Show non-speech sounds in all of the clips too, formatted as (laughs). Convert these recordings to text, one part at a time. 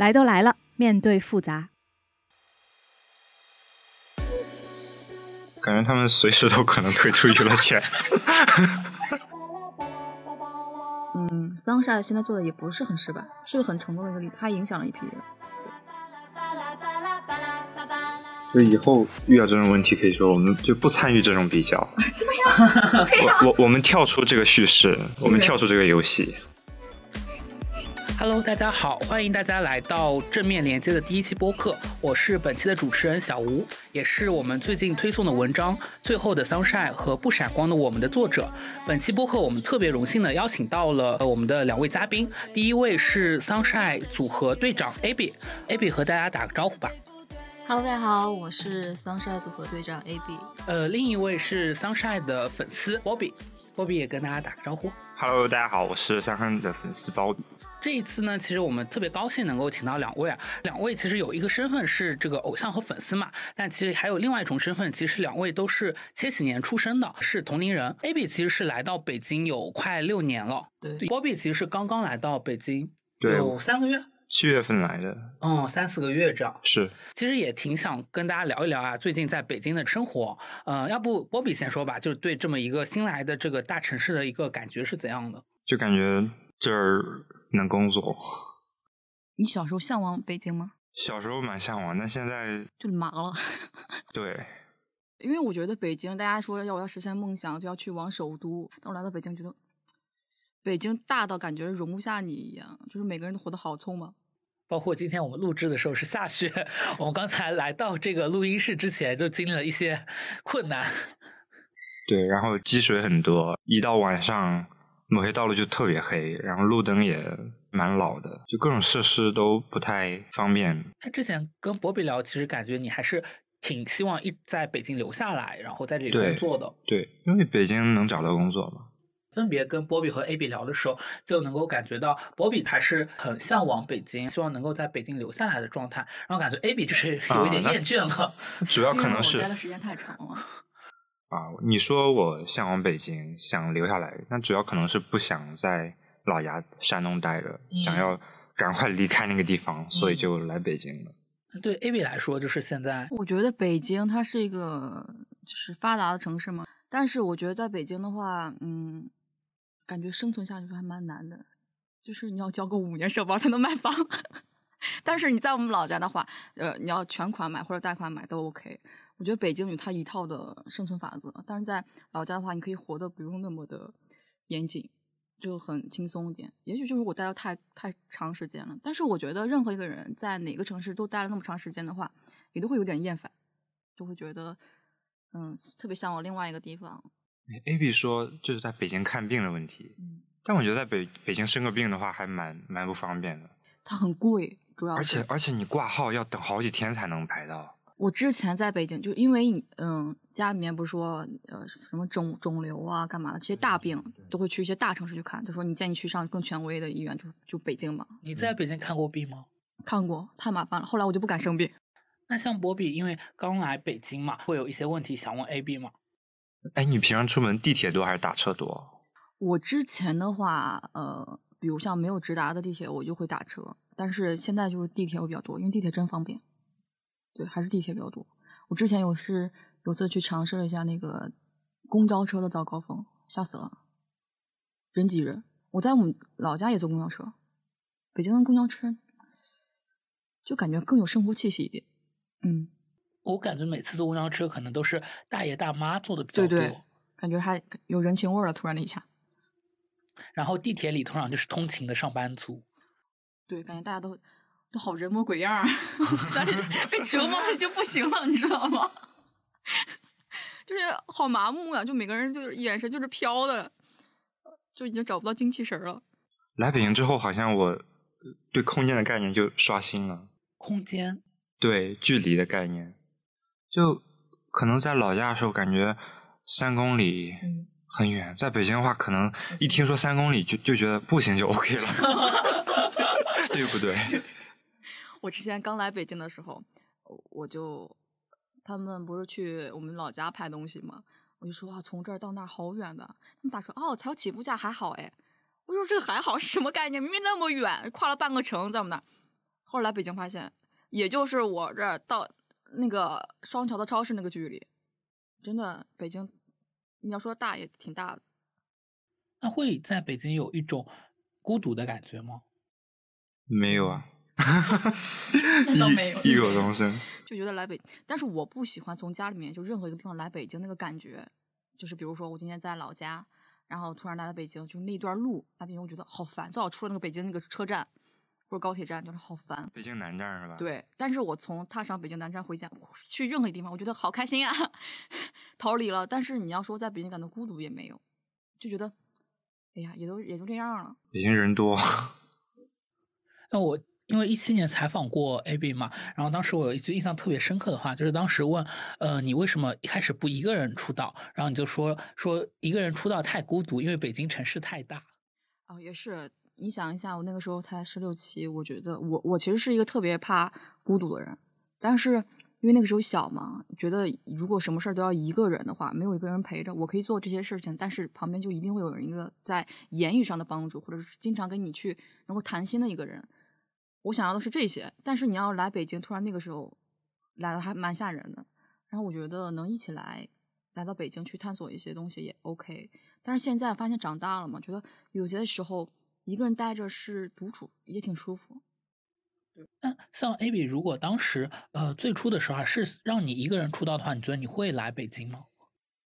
来都来了，面对复杂。感觉他们随时都可能退出娱乐圈。(laughs) 嗯，Sunshine 现在做的也不是很失败，是个很成功的一个例子，它影响了一批人。就以后遇到这种问题，可以说我们就不参与这种比较。怎么样？我我我们跳出这个叙事，我们跳出这个游戏。Hello，大家好，欢迎大家来到正面连接的第一期播客，我是本期的主持人小吴，也是我们最近推送的文章《最后的 Sunshine》和《不闪光的我们》的作者。本期播客我们特别荣幸的邀请到了呃我们的两位嘉宾，第一位是 Sunshine 组合队长 Abby，Abby 和大家打个招呼吧。Hello，大家好，我是 Sunshine 组合队长 AB。呃，另一位是 Sunshine 的粉丝 Bobby，Bobby 也跟大家打个招呼。Hello，大家好，我是香香的粉丝包比。这一次呢，其实我们特别高兴能够请到两位啊，两位其实有一个身份是这个偶像和粉丝嘛，但其实还有另外一种身份，其实两位都是千禧年出生的，是同龄人。Abby 其实是来到北京有快六年了，对，Bobby 其实是刚刚来到北京，对有三个月，七月份来的，嗯，三四个月这样。是其实也挺想跟大家聊一聊啊，最近在北京的生活。呃，要不波比先说吧，就是对这么一个新来的这个大城市的一个感觉是怎样的？就感觉这儿能工作。你小时候向往北京吗？小时候蛮向往，但现在就麻了，(laughs) 对因为我觉得北京，大家说要我要实现梦想就要去往首都，但我来到北京觉得，北京大到感觉容不下你一样，就是每个人都活得好匆忙。包括今天我们录制的时候是下雪，(laughs) 我们刚才来到这个录音室之前就经历了一些困难。对，然后积水很多，一到晚上某黑道路就特别黑，然后路灯也蛮老的，就各种设施都不太方便。他之前跟博比聊，其实感觉你还是挺希望一在北京留下来，然后在这里工对作的。对，因为北京能找到工作嘛。分别跟波比和 AB 聊的时候，就能够感觉到波比还是很向往北京，希望能够在北京留下来的状态，然后感觉 AB 就是 (laughs) 有一点厌倦了。主要可能是待的时间太长了。啊，你说我向往北京，想留下来，那主要可能是不想在老家山东待着，想嗯要赶快离开那个地方，所以嗯就来北京了。对 AB 来说，就是现在我觉得北京它是一个就是发达的城市嘛，但是我觉得在北京的话，嗯，感觉生存下去还蛮难的，就是你要交个五年社保才能买房。(laughs) 但是你在我们老家的话，呃，你要全款买或者贷款买都 OK。我觉得北京有它一套的生存法则，但是在老家的话，你可以活得不用那么的严谨，就很轻松一点。也许就是我待的太太长时间了，但是我觉得任何一个人在哪个城市都待了那么长时间的话，也都会有点厌烦，就会觉得，嗯，特别向往另外一个地方。A B 说就是在北京看病的问题，嗯，但我觉得在北北京生个病的话还蛮蛮不方便的，它很贵，主要而且而且你挂号要等好几天才能排到。我之前在北京，就因为你嗯，家里面不是说呃什么肿肿瘤啊干嘛的，这些大病都会去一些大城市去看。就说你建议去上更权威的医院，就就北京嘛。你在北京看过病吗？看过太麻烦了，后来我就不敢生病。那像博比，因为刚来北京嘛，会有一些问题想问 AB 嘛？哎，你平常出门地铁多还是打车多？我之前的话，呃，比如像没有直达的地铁，我就会打车，但是现在就是地铁会比较多，因为地铁真方便。对，还是地铁比较多。我之前有是有次去尝试了一下那个公交车的早高峰，吓死了，人挤人。我在我们老家也坐公交车，北京的公交车就感觉更有生活气息一点。嗯，我感觉每次坐公交车可能都是大爷大妈坐的比较多，对对，感觉还有人情味儿了。突然的一下，然后地铁里通常就是通勤的上班族。对，感觉大家都都好人模鬼样儿，(laughs) 但是被折磨的就不行了，你知道吗？(laughs) 就是好麻木呀、就每个人就是眼神就是飘的，就已经找不到精气神了。来北京之后，好像我呃对空间的概念就刷新了，空间，对距离的概念，就可能在老家的时候感觉三公里嗯很远，在北京的话，可能一听说三公里就就觉得步行就 OK 了，(laughs) 对不对？我之前刚来北京的时候，我我就他们不是去我们老家拍东西嘛，我就说啊，从这儿到那儿好远的。他们打说哦，才有起步价，还好哎。我说这个还好是什么概念？明明那么远，跨了半个城，在我们那儿。后来来北京发现，也就是我这儿到那个双桥的超市那个距离，真的北京，你要说大也挺大的。那会在北京有一种孤独的感觉吗？没有啊，(laughs) 那倒没有异异口同声。(laughs) 就觉得来北，但是我不喜欢从家里面就任何一个地方来北京那个感觉，就是比如说我今天在老家，然后突然来到北京，就那段路来北京，我觉得好烦躁。出了那个北京那个车站或者高铁站，就是好烦。北京南站是吧？，对，但是我从踏上北京南站回家，去任何地方，我觉得好开心啊，(laughs) 逃离了。但是你要说在北京感到孤独也没有，就觉得，哎呀，也都也就这样了。北京人多。那我因为一七年采访过 AB 嘛，然后当时我有一句印象特别深刻的话，就是当时问，呃，你为什么一开始不一个人出道？然后你就说说一个人出道太孤独，因为北京城市太大。哦，也是。你想一下，我那个时候才十六七，我觉得我我其实是一个特别怕孤独的人，但是因为那个时候小嘛，觉得如果什么事都要一个人的话，没有一个人陪着，我可以做这些事情，但是旁边就一定会有人一个在言语上的帮助，或者是经常跟你去能够谈心的一个人。我想要的是这些，但是你要来北京，突然那个时候来的还蛮吓人的。然后我觉得能一起来来到北京去探索一些东西也 OK，但是现在发现长大了嘛，觉得有些时候一个人待着是独处，也挺舒服。那像 AB，如果当时呃最初的时候啊是让你一个人出道的话，你觉得你会来北京吗？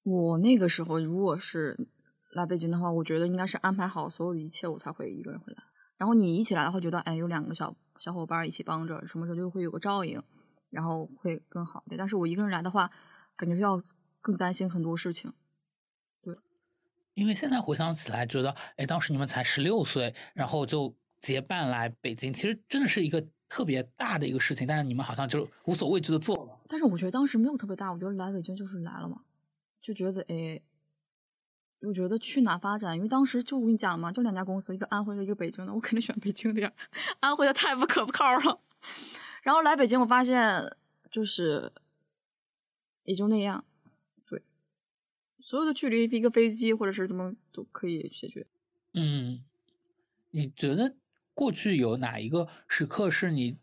我那个时候如果是来北京的话，我觉得应该是安排好所有的一切，我才会一个人回来。然后你一起来的话，觉得哎有两个小小伙伴一起帮着，什么时候就会有个照应，然后会更好一点。但是我一个人来的话，感觉要更担心很多事情。对因为现在回想起来，觉得哎，当时你们才十六岁，然后就结伴来北京，其实真的是一个特别大的一个事情，但是你们好像就无所畏惧的做了。但是我觉得当时没有特别大，我觉得来北京就是来了嘛，就觉得哎，我觉得去哪发展，因为当时就我跟你讲了嘛，就两家公司，一个安徽的，一个北京的，我肯定选北京的呀，(laughs) 安徽的太不可靠了。然后来北京，我发现就是也就那样，对，所有的距离一个飞机或者是怎么都可以解决。嗯，你觉得过去有哪一个时刻是你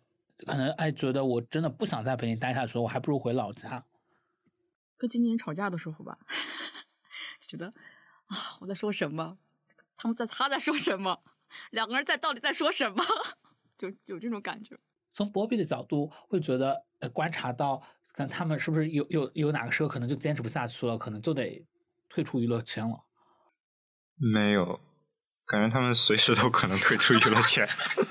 可能哎觉得我真的不想在北京待下去了，我还不如回老家？跟经纪人吵架的时候吧，(laughs) 觉得啊我在说什么，他们在他在说什么，两个人在到底在说什么，(laughs) 就有这种感觉。从博比的角度会觉得呃观察到，看他们是不是有有有哪个时候可能就坚持不下去了，可能就得退出娱乐圈了。没有，感觉他们随时都可能退出娱乐圈。是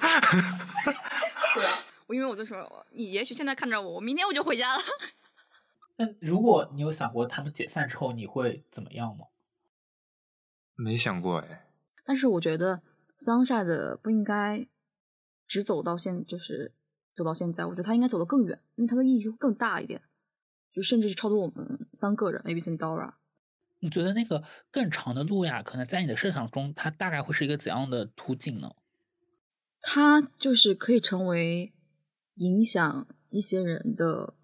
啊，我因为我就说，你也许现在看着我，我明天我就回家了。那如果你有想过他们解散之后你会怎么样吗？没想过哎，但是我觉得 Sunshine 的不应该只走到现，就是走到现在，我觉得他应该走得更远，因为他的意义会更大一点，就甚至是超出我们三个人 A B C Dora。你觉得那个更长的路呀，可能在你的设想中，它大概会是一个怎样的途径呢？它就是可以成为影响一些人的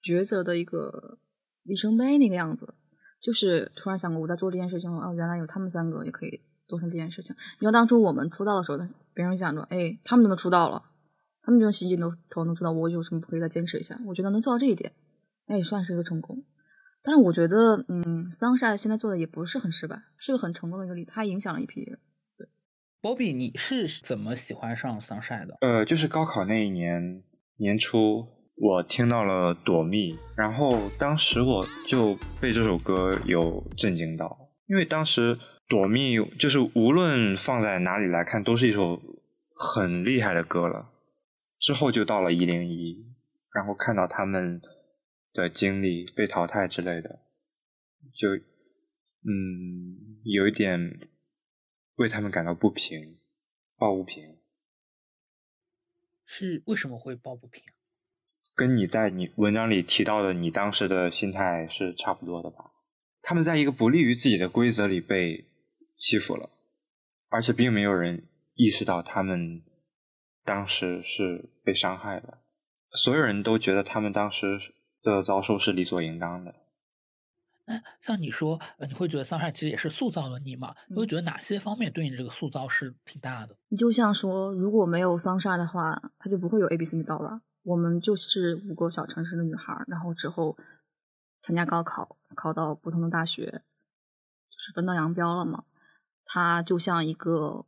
抉择的一个里程碑那个样子。就是突然想过，我在做这件事情，哦，原来有他们三个也可以做成这件事情。你要当初我们出道的时候，别人想着，哎，他们都能出道了，他们这种洗镜头头能出道，我有什么不可以再坚持一下？我觉得能做到这一点，那也算是一个成功。但是我觉得，嗯，Sunshine 现在做的也不是很失败，是个很成功的一个例子，它影响了一批人。Bobby，你是怎么喜欢上 Sunshine 的？呃，就是高考那一年年初，我听到了《躲蜜》，然后当时我就被这首歌有震惊到，因为当时《躲蜜》就是无论放在哪里来看，都是一首很厉害的歌了。之后就到了一零一，然后看到他们的经历被淘汰之类的，就嗯有一点为他们感到不平，抱不平。是为什么会抱不平？跟你在你文章里提到的你当时的心态是差不多的吧？他们在一个不利于自己的规则里被欺负了，而且并没有人意识到他们当时是被伤害的，所有人都觉得他们当时的遭受是理所应当的。那像你说，呃，你会觉得桑晒其实也是塑造了你嘛？你会嗯觉得哪些方面对你这个塑造是挺大的？你就像说，如果没有桑莎的话，他就不会有 A B C 到了。我们就是五个小城市的女孩儿，然后之后参加高考，考到不同的大学，就是分道扬镳了嘛。它就像一个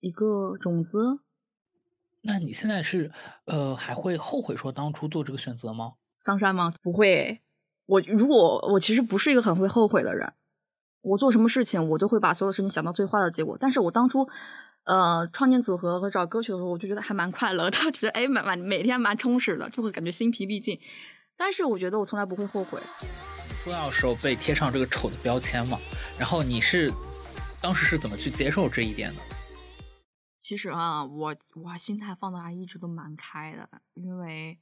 一个种子，那你现在是呃还会后悔说当初做这个选择吗？桑山吗？不会。我如果我其实不是一个很会后悔的人，我做什么事情我都会把所有事情想到最坏的结果。但是我当初呃创建组合和找歌曲的时候，我就觉得还蛮快乐的，(laughs) 觉得哎蛮蛮每天蛮充实的，就会感觉心疲力尽。但是我觉得我从来不会后悔。出道的时候被贴上这个丑的标签嘛，然后你是当时是怎么去接受这一点的？其实啊，我我心态放的还一直都蛮开的，因为，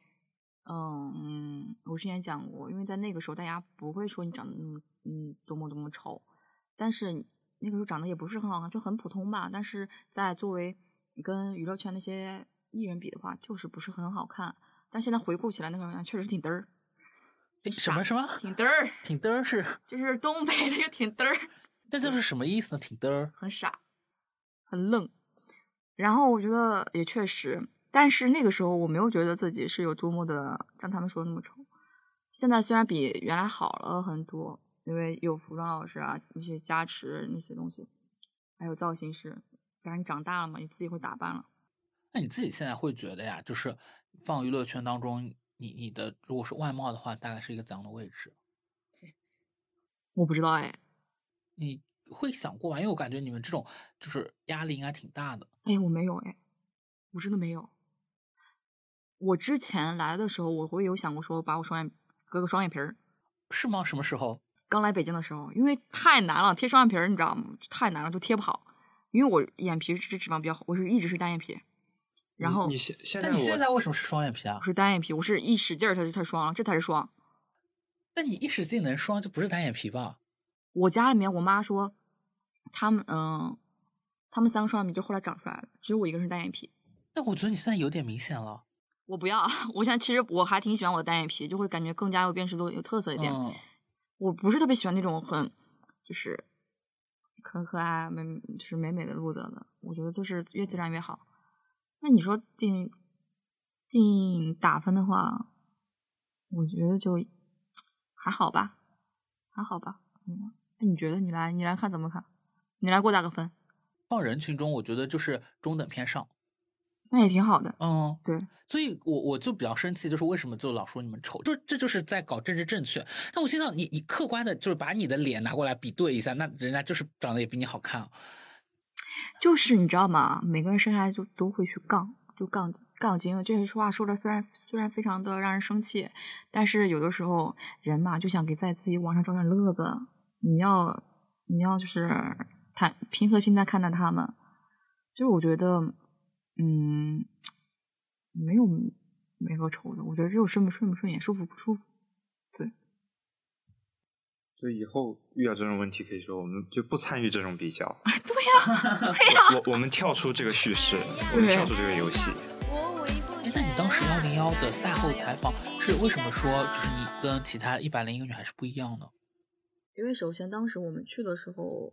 嗯嗯，我之前讲过，因为在那个时候大家不会说你长得那么嗯多么多么丑，但是那个时候长得也不是很好看，就很普通吧。但是在作为跟娱乐圈那些艺人比的话，就是不是很好看。但现在回顾起来，那个人确实挺嘚儿，什么什么？挺嘚儿，挺嘚儿是？就是东北那个挺嘚儿。那这是什么意思呢？挺嘚儿，很傻，很愣。然后我觉得也确实，但是那个时候我没有觉得自己是有多么的像他们说的那么丑。现在虽然比原来好了很多，因为有服装老师啊那些加持那些东西，还有造型师，加上你长大了嘛，你自己会打扮了。那你自己现在会觉得呀，就是放娱乐圈当中，你你的如果是外貌的话，大概是一个怎样的位置？(laughs) 我不知道哎，你会想过吗？因为我感觉你们这种就是压力应该挺大的。哎，我没有哎，我真的没有。我之前来的时候，我会有想过说把我双眼割个双眼皮儿。是吗？什么时候？刚来北京的时候，因为太难了，贴双眼皮儿你知道吗？太难了，就贴不好。因为我眼皮是脂肪比较好，我是一直是单眼皮，然后你现现在但你现在为什么是双眼皮啊我？是单眼皮，我是一使劲儿它就它双了，这才是双。但你一使劲能双，就不是单眼皮吧？我家里面我妈说，他们嗯，他们三个双眼皮就后来长出来了，只有我一个人是单眼皮。但我觉得你现在有点明显了。我不要，(laughs) 我现在其实我还挺喜欢我的单眼皮，就会感觉更加有辨识度、有特色一点。嗯，我不是特别喜欢那种很就是可可爱美，就是美美的路子的。我觉得就是越自然越好。那你说定定打分的话，我觉得就还好吧，还好吧。嗯，那你觉得你来你来看怎么看？你来给我打个分，放人群中，我觉得就是中等偏上。那也挺好的。嗯，对，所以我我就比较生气，就是为什么就老说你们丑，就这就是在搞政治正确。那我心想，你你客观的，就是把你的脸拿过来比对一下，那人家就是长得也比你好看啊。就是你知道吗？每个人生下来就都会去杠，就杠杠精。这些话说的虽然虽然非常的让人生气，但是有的时候人嘛就想给在自己网上找点乐子。你要你要就是坦平和心态看待他们。就是我觉得，嗯，没有美和丑的，我觉得只有顺不顺不顺眼，舒服不舒服。对所以以后遇到这种问题，可以说我们就不参与这种比较，对呀、对呀、我我们跳出这个叙事，我们跳出这个游戏。哎，那你当时幺零幺的赛后采访是为什么说就是你跟其他一百零一个女孩是不一样的？因为首先当时我们去的时候，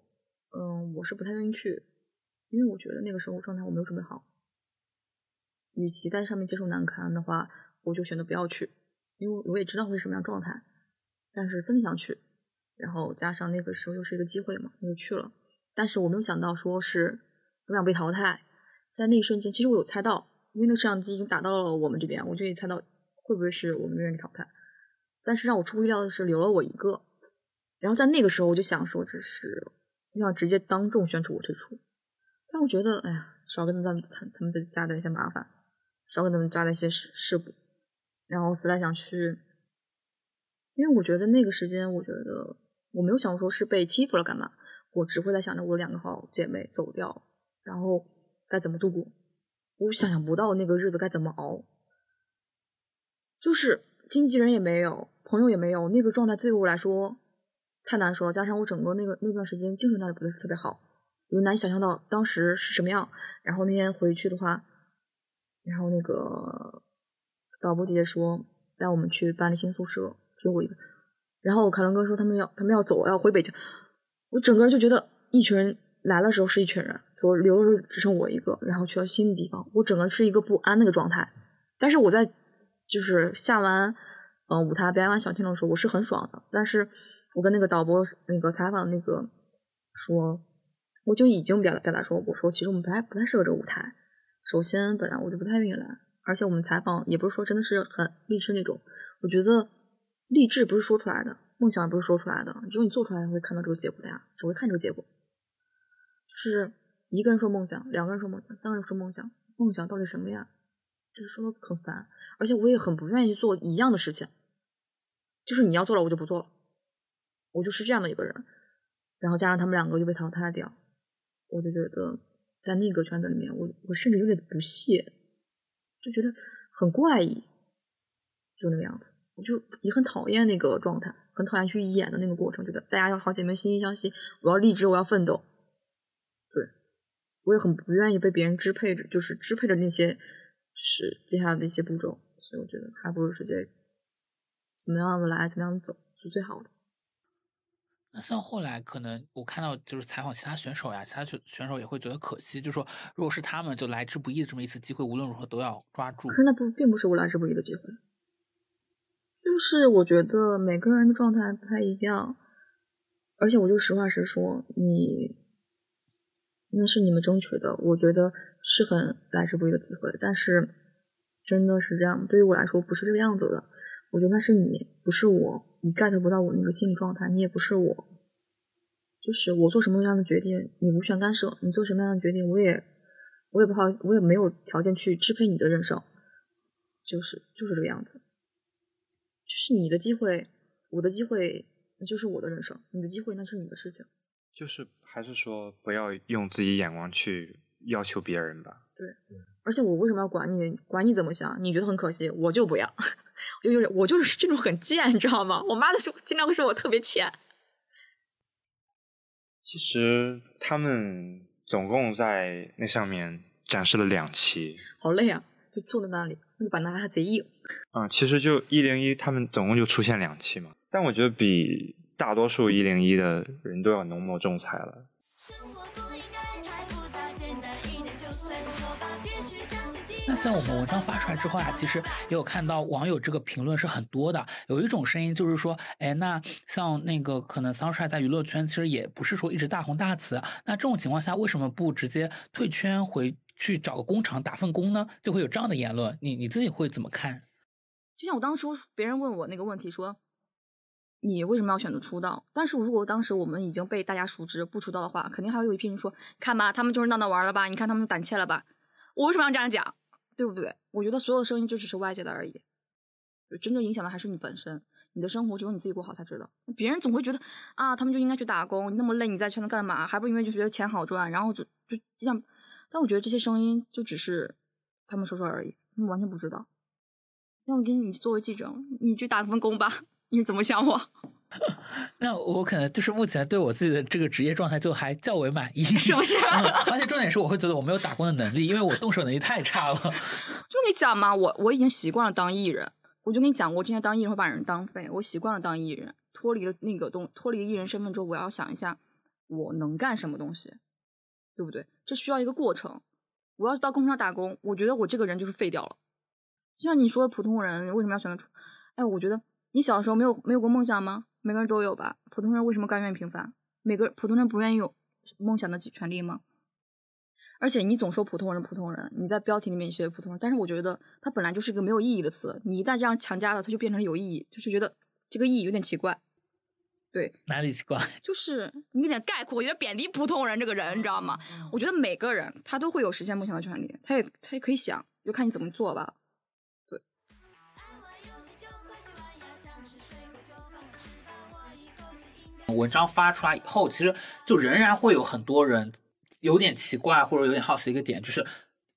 嗯，我是不太愿意去，因为我觉得那个时候状态我没有准备好。与其在上面接受难堪的话，我就选择不要去，因为我也知道会是什么样状态，但是森林想去，然后加上那个时候又是一个机会嘛，我就去了。但是我没有想到说是我想被淘汰，在那一瞬间，其实我有猜到，因为那个摄像机已经打到了我们这边，我就也猜到会不会是我们这边被淘汰。但是让我出乎意料的是，留了我一个。然后在那个时候，我就想说，这是要直接当众宣出我退出。但我觉得，哎呀，少跟他们他他们再加的一些麻烦，少给他们加了一些事事故。然后思来想去，因为我觉得那个时间，我觉得我没有想说是被欺负了干嘛，我只会在想着我两个好姐妹走掉，然后该怎么度过。我想象不到那个日子该怎么熬，就是经纪人也没有，朋友也没有，那个状态对我来说太难受了。加上我整个那个那段时间精神状态不是特别好，我难以想象到当时是什么样。然后那天回去的话，然后那个导播姐姐说带我们去搬了新宿舍，只有我一个。然后凯伦哥说他们要他们要走，要回北京，我整个人就觉得一群人来的时候是一群人，走留的时候只剩我一个，然后去了新的地方，我整个是一个不安那个状态。但是我在就是下完嗯舞台表演完小天的时候，我是很爽的。但是我跟那个导播那个采访那个说，我就已经表达表达说，我说其实我们不太不太适合这个舞台。首先本来我就不太愿意来，而且我们采访也不是说真的是很励志那种，我觉得。励志不是说出来的，梦想也不是说出来的，只有你做出来才会看到这个结果的呀，只会看这个结果。就是一个人说梦想，两个人说梦想，三个人说梦想，梦想到底什么呀？就是说的很烦，而且我也很不愿意做一样的事情。就是你要做了，我就不做了，我就是这样的一个人。然后加上他们两个就被淘汰掉，我就觉得在那个圈子里面，我我甚至有点不屑，就觉得很怪异，就那个样子。我就也很讨厌那个状态，很讨厌去演的那个过程，觉得大家要好姐妹惺惺相惜，我要励志，我要奋斗。对，我也很不愿意被别人支配着，就是支配着那些，是接下来的一些步骤，所以我觉得还不如直接怎么样的来，怎么样的走是最好的。那像后来可能我看到就是采访其他选手呀，其他选选手也会觉得可惜，就说如果是他们就来之不易的这么一次机会，无论如何都要抓住。可是那不并不是我来之不易的机会。就是我觉得每个人的状态不太一样，而且我就实话实说，你那是你们争取的，我觉得是很来之不易的机会，但是真的是这样，对于我来说不是这个样子的。我觉得那是你，不是我，你 get 不到我那个心理状态，你也不是我，就是我做什么样的决定，你无权干涉；你做什么样的决定，我也我也不好，我也没有条件去支配你的人生，就是就是这个样子。就是你的机会，我的机会，那就是我的人生；你的机会，那是你的事情。就是还是说，不要用自己眼光去要求别人吧。对，而且我为什么要管你？管你怎么想？你觉得很可惜，我就不要。(laughs) 就就是我就是这种很贱，你知道吗？我妈的经常会说我特别欠。其实他们总共在那上面展示了两期，好累啊！就坐在那里，那个板凳还贼硬。啊，其实就一零一，他们总共就出现两期嘛，但我觉得比大多数一零一的人都要浓墨重彩了。像我们文章发出来之后啊，其实也有看到网友这个评论是很多的，有一种声音就是说，哎，那像那个可能桑帅在娱乐圈其实也不是说一直大红大紫，那这种情况下为什么不直接退圈回去找个工厂打份工呢？就会有这样的言论，你你自己会怎么看？就像我当时别人问我那个问题，说你为什么要选择出道？但是如果当时我们已经被大家熟知，不出道的话，肯定还会有一批人说，看吧，他们就是闹闹玩了吧？你看他们胆怯了吧？我为什么要这样讲？对不对？我觉得所有的声音就只是外界的而已，真正影响的还是你本身。你的生活只有你自己过好才知道。别人总会觉得啊，他们就应该去打工，你那么累，你在圈子干嘛？还不因为就觉得钱好赚，然后就就像……但我觉得这些声音就只是他们说说而已，他们完全不知道。那我给你作为记者，你去打份工吧。你是怎么想我？(laughs) 那我可能就是目前对我自己的这个职业状态就还较为满意，是不是？(laughs) 而且重点是，我会觉得我没有打工的能力，因为我动手能力太差了。(laughs) 就跟你讲嘛，我我已经习惯了当艺人。我就跟你讲，过之前当艺人会把人当废，我习惯了当艺人，脱离了那个东，脱离艺人身份之后，我要想一下我能干什么东西，对不对？这需要一个过程。我要是到工厂打工，我觉得我这个人就是废掉了。就像你说，普通人为什么要选择出？哎，我觉得你小时候没有没有过梦想吗？每个人都有吧。普通人为什么甘愿平凡？每个普通人不愿意有梦想的权利吗？而且你总说普通人，普通人，你在标题里面写普通人，但是我觉得它本来就是一个没有意义的词。你一旦这样强加了，它就变成有意义，就是觉得这个意义有点奇怪。对，哪里奇怪？(laughs) 就是你有点概括，有点贬低普通人这个人，你知道吗？我觉得每个人他都会有实现梦想的权利，他也他也可以想，就看你怎么做吧。文章发出来以后，其实就仍然会有很多人有点奇怪或者有点好奇一个点，就是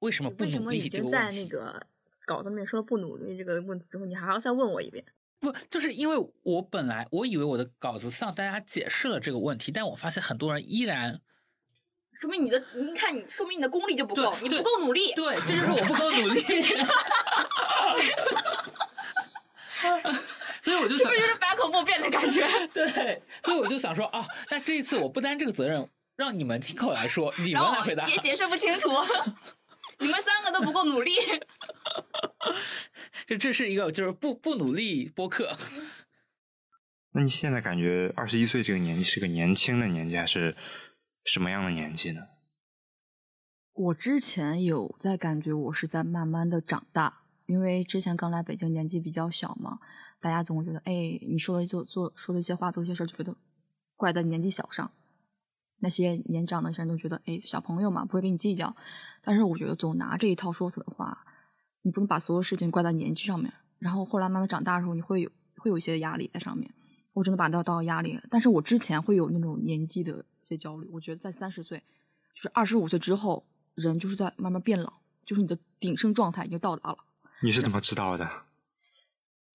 为什么不努力？已经在那个稿子里面说了不努力这个问题之后，你还要再问我一遍？不，就是因为我本来我以为我的稿子向大家解释了这个问题，但我发现很多人依然，说明你的，你看你，说明你的功力就不够，你不够努力。对，这就是我不够努力。所以以我就 (laughs) 是想不是就是百口莫辩的感觉？(laughs) 对，所以我就想说啊，那这一次我不担这个责任，让你们亲口来说，你们来回答。也解释不清楚，(laughs) 你们三个都不够努力。这这是一个就是不不努力播客。那你现在感觉二十一岁这个年纪是个年轻的年纪，还是什么样的年纪呢？我之前有在感觉我是在慢慢的长大，因为之前刚来北京，年纪比较小嘛，大家总会觉得，哎，你说的做做说的一些话，做一些事儿，就觉得怪在年纪小上。那些年长的人都觉得，哎，小朋友嘛，不会跟你计较。但是我觉得总拿这一套说辞的话，你不能把所有事情怪在年纪上面。然后后来慢慢长大的时候，你会有会有一些压力在上面。我真的把它当压力，但是我之前会有那种年纪的一些焦虑。我觉得在三十岁，就是二十五岁之后，人就是在慢慢变老，就是你的鼎盛状态已经到达了。你是怎么知道的？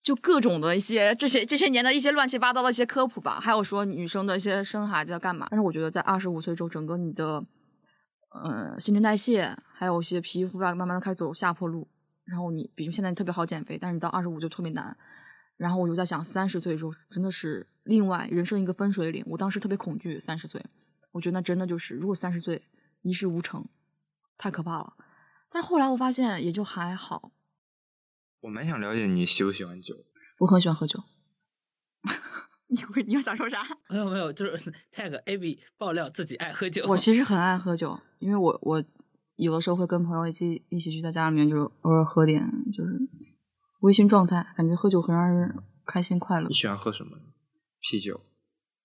就各种的一些这些这些年的一些乱七八糟的一些科普吧，还有说女生的一些生孩子要干嘛。但是我觉得在二十五岁之后，整个你的呃新陈代谢，还有一些皮肤啊，慢慢的开始走下坡路。然后你比如现在特别好减肥，但是你到二十五就特别难。然后我就在想，三十岁的时候真的是另外人生一个分水岭。我当时特别恐惧三十岁，我觉得那真的就是如果三十岁一事无成，太可怕了。但是后来我发现也就还好。我蛮想了解你喜不喜欢酒。我很喜欢喝酒。(laughs) 你会你要想说啥？没有没有，就是 (laughs) tag AB 爆料自己爱喝酒。我其实很爱喝酒，因为我我有的时候会跟朋友一起一起去在家里面，就是偶尔喝点，就是微醺状态，感觉喝酒很让人开心快乐你。喜欢喝什么？啤酒。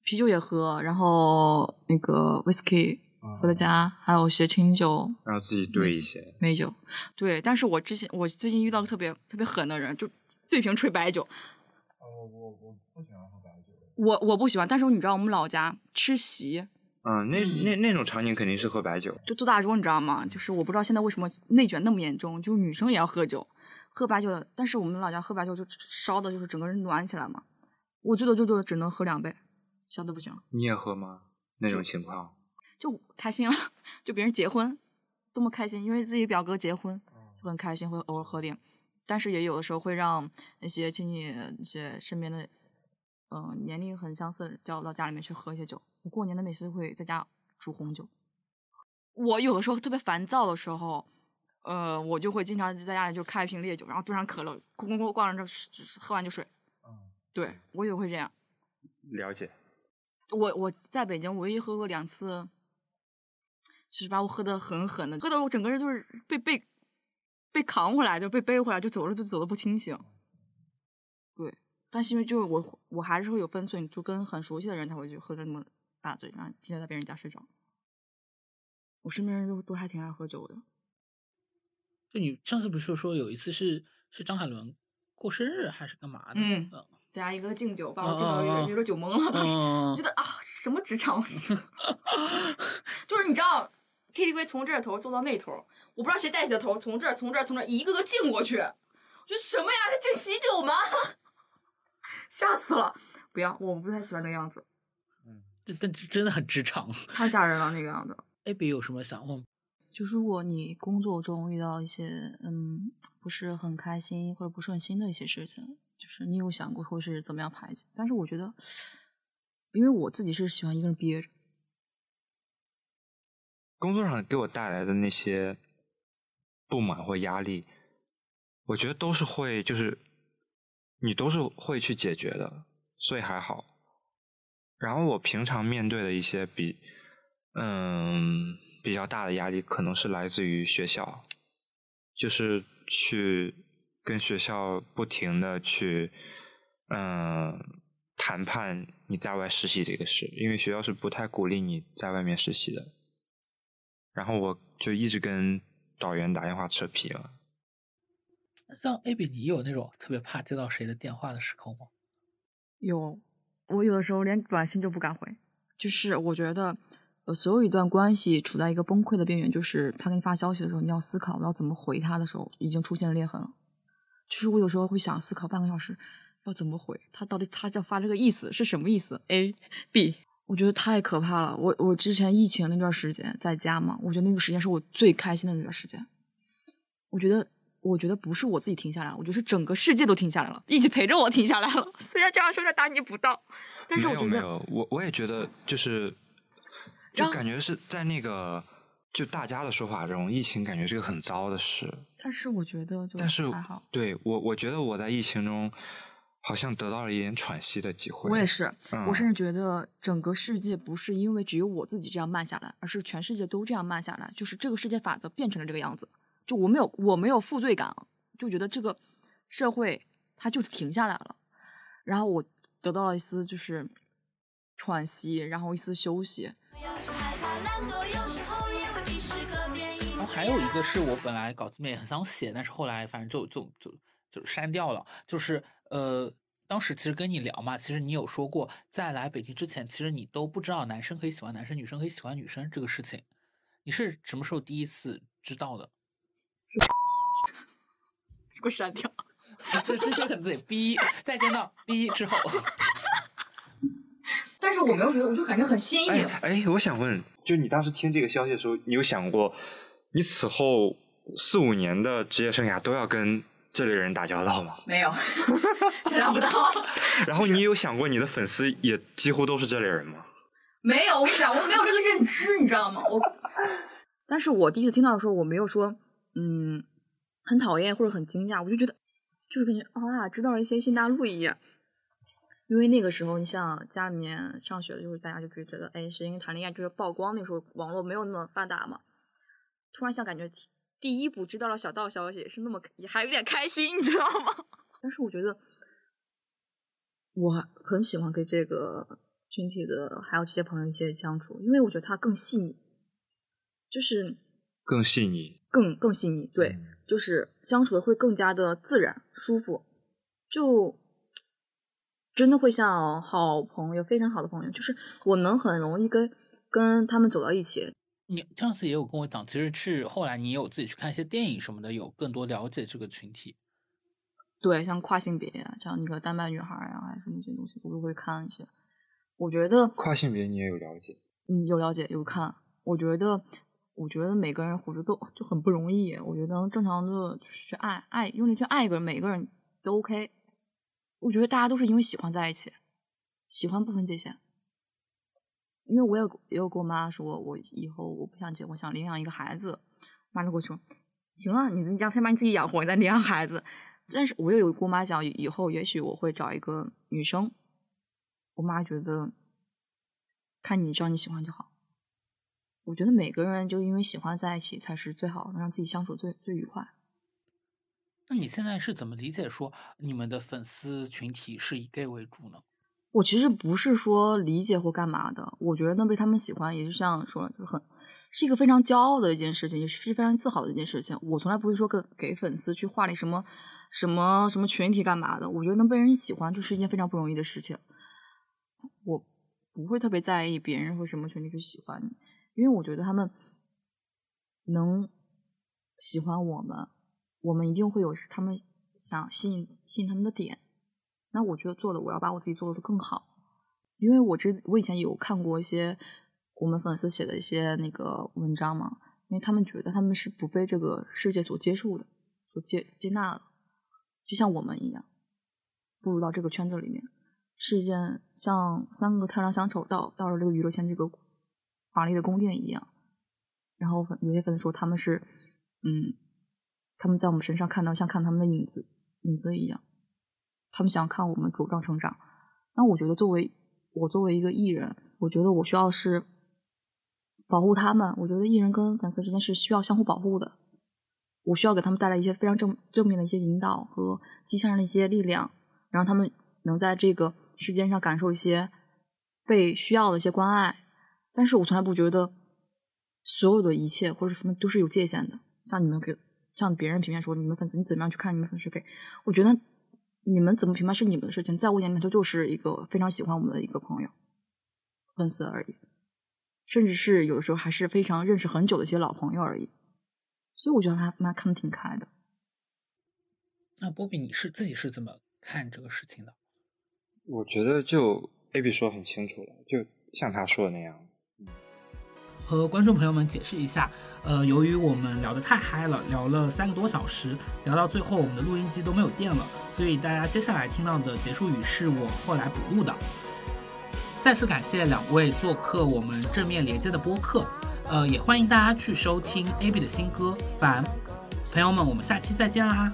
啤酒也喝，然后那个 whisky 喝在家，还有一些清酒、然后自己兑一些。美酒。对，但是我之前我最近遇到个特别特别狠的人，就对瓶吹白酒。我我我不喜欢喝白酒。我我不喜欢，但是你知道我们老家吃席嗯，那那那种场景肯定是喝白酒。就做大桌，你知道吗？就是我不知道现在为什么内卷那么严重，就是女生也要喝酒，喝白酒的。但是我们老家喝白酒就烧的就是整个人暖起来嘛。我最多最多只能喝两杯，小的不行，你也喝吗？那种情况。就开心了。(laughs) 就别人结婚，多么开心，因为自己表哥结婚，就很开心，会偶尔喝点。但是也有的时候会让那些亲戚、那些身边的，嗯、年龄很相似的人叫到家里面去喝一些酒。我过年的每次会在家煮红酒。我有的时候特别烦躁的时候，呃，我就会经常在家里就开一瓶烈酒，然后兑上可乐，咣咣咣灌着这喝完就睡。对我也会这样。了解。我我在北京唯一喝过两次，就是把我喝的很狠的，喝的我整个人就是被被被扛回来，就被背回来，就走了就走的不清醒。对，但是因为就是我我还是会有分寸，就跟很熟悉的人才会去喝的那么大醉，然后直接在别人家睡着。我身边人都都还挺爱喝酒的。就你上次不是说有一次是是张海伦过生日还是干嘛的？嗯嗯大家一个敬酒，把我敬到有点有点酒懵了，当时。嗯觉得啊，什么职场？(laughs) 就是你知道，KTV 从这头坐到那头，我不知道谁带起的头，从这儿从这儿从这儿一个个敬过去。我说什么呀？是敬喜酒吗？(laughs) 吓死了！不要，我不太喜欢那个样子，嗯这但这真的很职场。太吓人了那个样子。AB 有什么想问？就如果你工作中遇到一些嗯不是很开心或者不顺心的一些事情，就是你有想过会是怎么样排解？但是我觉得，因为我自己是喜欢一个人憋着。工作上给我带来的那些不满或压力，我觉得都是会，就是你都是会去解决的，所以还好。然后我平常面对的一些比嗯比较大的压力，可能是来自于学校，就是去跟学校不停的去嗯谈判你在外实习这个事，因为学校是不太鼓励你在外面实习的。然后我就一直跟导员打电话扯皮了。像 AB，你有那种特别怕接到谁的电话的时候吗？有，我有的时候连短信都不敢回，就是我觉得，呃，所有一段关系处在一个崩溃的边缘，就是他给你发消息的时候，你要思考我要怎么回他的时候，已经出现了裂痕了。就是我有时候会想思考半个小时，要怎么回他，到底他要发这个意思是什么意思？A B，我觉得太可怕了。我我之前疫情那段时间在家嘛，我觉得那个时间是我最开心的那段时间。我觉得我觉得不是我自己停下来了，我觉得是整个世界都停下来了，一起陪着我停下来了。(laughs) 虽然这样说有点大逆不道，但是我觉得没有没有，我我也觉得就是，就感觉是在那个就大家的说法中，疫情感觉是个很糟的事。但是我觉得就但是还好。对我我觉得我在疫情中好像得到了一点喘息的机会。我也是，嗯我甚至觉得整个世界不是因为只有我自己这样慢下来，而是全世界都这样慢下来，就是这个世界法则变成了这个样子。就我没有我没有负罪感，就觉得这个社会它就是停下来了，然后我得到了一丝就是喘息，然后一丝休息。然后还有一个是我本来稿子里面很想写，但是后来反正就就就就删掉了。就是呃，当时其实跟你聊嘛，其实你有说过，在来北京之前，其实你都不知道男生可以喜欢男生，女生可以喜欢女生这个事情。你是什么时候第一次知道的？(laughs) 给我删掉。(laughs) 这这些可能得逼，再见到逼之后，(laughs) 但是我没有觉得，我就感觉很新哎颖。哎，我想问，就你当时听这个消息的时候，你有想过，你此后四五年的职业生涯都要跟这类人打交道吗？没有，(laughs) 想象不到。(laughs) 然后你有想过你的粉丝也几乎都是这类人吗？没有，我跟你讲，我没有这个认知，你知道吗？我，(laughs) 但是我第一次听到的时候，我没有说，嗯，很讨厌或者很惊讶，我就觉得，就是感觉啊，知道了一些新大陆一样。因为那个时候，你像家里面上学的就是，大家就会觉得，哎，谁跟谈恋爱就是曝光，那时候网络没有那么发达嘛。突然像感觉第第一步知道了小道消息，是那么也还有点开心，你知道吗？(laughs) 但是我觉得我很喜欢跟这个群体的还有这些朋友一些相处，因为我觉得他更细腻，就是更细腻，更更细腻，对，嗯就是相处的会更加的自然舒服，就真的会像好朋友，非常好的朋友，就是我能很容易跟跟他们走到一起。你上次也有跟我讲，其实是后来你有自己去看一些电影什么的，有更多了解这个群体。对，像跨性别呀，像那个丹麦女孩呀，还是那些东西，我都会看一些。我觉得跨性别你也有了解？嗯，有了解有看。我觉得，我觉得每个人活着都就很不容易。我觉得正常的去爱爱，用力去爱一个人，每个人都 OK。我觉得大家都是因为喜欢在一起，喜欢不分界限。因为我有也有跟我妈说，我以后我不想结婚，想领养一个孩子。妈就跟我说，行啊，你你要先把你自己养活，再领养孩子。但是我也有跟我妈讲，以后也许我会找一个女生。我妈觉得，看你只要你喜欢就好。我觉得每个人就因为喜欢在一起才是最好，能让自己相处最最愉快。那你现在是怎么理解说你们的粉丝群体是以 gay 为主呢？我其实不是说理解或干嘛的，我觉得能被他们喜欢，也就像说，就是很是一个非常骄傲的一件事情，也是非常自豪的一件事情。我从来不会说给给粉丝去画里什么什么什么群体干嘛的。我觉得能被人喜欢就是一件非常不容易的事情。我不会特别在意别人或什么群体去喜欢你，因为我觉得他们能喜欢我们，我们一定会有他们想吸引吸引他们的点。那我觉得做的，我要把我自己做的更好，因为我之我以前有看过一些我们粉丝写的一些那个文章嘛，因为他们觉得他们是不被这个世界所接受的，所接接纳，就像我们一样，步入到这个圈子里面，是一件像三个太阳相丑到到了这个娱乐圈这个华丽的宫殿一样。然后粉有些粉丝说他们是，嗯，他们在我们身上看到像看他们的影子影子一样。他们想看我们茁壮成长，那我觉得作为我作为一个艺人，我觉得我需要是保护他们。我觉得艺人跟粉丝之间是需要相互保护的，我需要给他们带来一些非常正正面的一些引导和积向上的一些力量，让他们能在这个世间上感受一些被需要的一些关爱。但是我从来不觉得所有的一切或者什么都是有界限的。像你们给像别人评判说你们粉丝你怎么样去看你们粉丝给，我觉得。你们怎么评判是你们的事情，在我眼里头就是一个非常喜欢我们的一个朋友、粉丝而已，甚至是有的时候还是非常认识很久的一些老朋友而已。所以我觉得他妈看的挺开的。那波比，你是自己是怎么看这个事情的？我觉得就 A B 说很清楚了，就像他说的那样，和观众朋友们解释一下，呃，由于我们聊得太嗨了，聊了三个多小时，聊到最后我们的录音机都没有电了，所以大家接下来听到的结束语是我后来补录的。再次感谢两位做客我们正面连接的播客，呃，也欢迎大家去收听 AB 的新歌《烦》。朋友们，我们下期再见啦！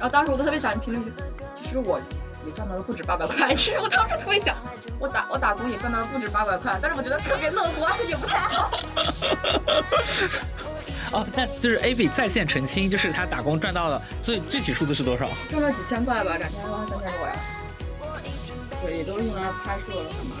然后当时我就特别想评论区，其实我也赚到了不止八百块。其实我当时特别想，我打我打工也赚到了不止八百块，但是我觉得特别乐观，也不太好。(laughs) 哦，那就是 AB 在线澄清，就是他打工赚到了最具体数字是多少？赚了几千块吧，两千多还三千多呀。对，也都是用来拍摄了干嘛的。